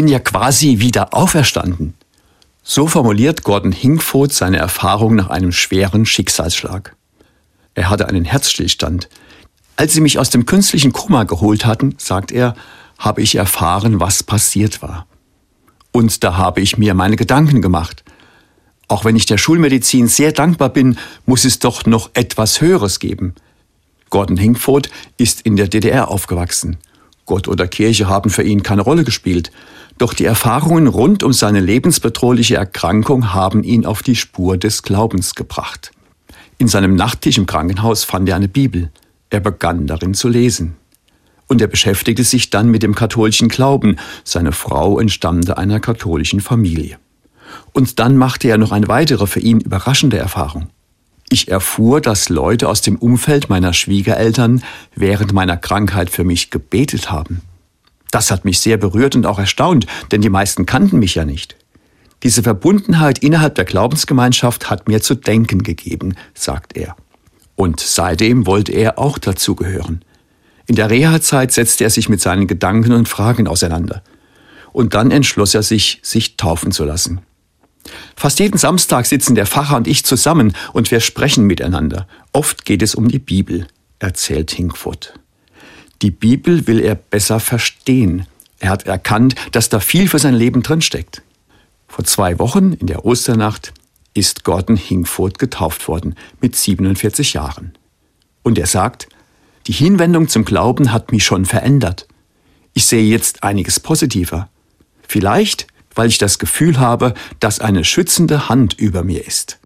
bin ja quasi wieder auferstanden. So formuliert Gordon Hinkfoth seine Erfahrung nach einem schweren Schicksalsschlag. Er hatte einen Herzstillstand. Als sie mich aus dem künstlichen Koma geholt hatten, sagt er, habe ich erfahren, was passiert war. Und da habe ich mir meine Gedanken gemacht. Auch wenn ich der Schulmedizin sehr dankbar bin, muss es doch noch etwas Höheres geben. Gordon Hinkfoth ist in der DDR aufgewachsen. Gott oder Kirche haben für ihn keine Rolle gespielt. Doch die Erfahrungen rund um seine lebensbedrohliche Erkrankung haben ihn auf die Spur des Glaubens gebracht. In seinem Nachttisch im Krankenhaus fand er eine Bibel. Er begann darin zu lesen. Und er beschäftigte sich dann mit dem katholischen Glauben. Seine Frau entstammte einer katholischen Familie. Und dann machte er noch eine weitere für ihn überraschende Erfahrung. Ich erfuhr, dass Leute aus dem Umfeld meiner Schwiegereltern während meiner Krankheit für mich gebetet haben. Das hat mich sehr berührt und auch erstaunt, denn die meisten kannten mich ja nicht. Diese Verbundenheit innerhalb der Glaubensgemeinschaft hat mir zu denken gegeben, sagt er. Und seitdem wollte er auch dazugehören. In der Reha-Zeit setzte er sich mit seinen Gedanken und Fragen auseinander. Und dann entschloss er sich, sich taufen zu lassen. Fast jeden Samstag sitzen der Pfarrer und ich zusammen und wir sprechen miteinander. Oft geht es um die Bibel, erzählt Hinkfoot. Die Bibel will er besser verstehen. Er hat erkannt, dass da viel für sein Leben drinsteckt. Vor zwei Wochen, in der Osternacht, ist Gordon Hinkfoot getauft worden mit 47 Jahren. Und er sagt, die Hinwendung zum Glauben hat mich schon verändert. Ich sehe jetzt einiges positiver. Vielleicht weil ich das Gefühl habe, dass eine schützende Hand über mir ist.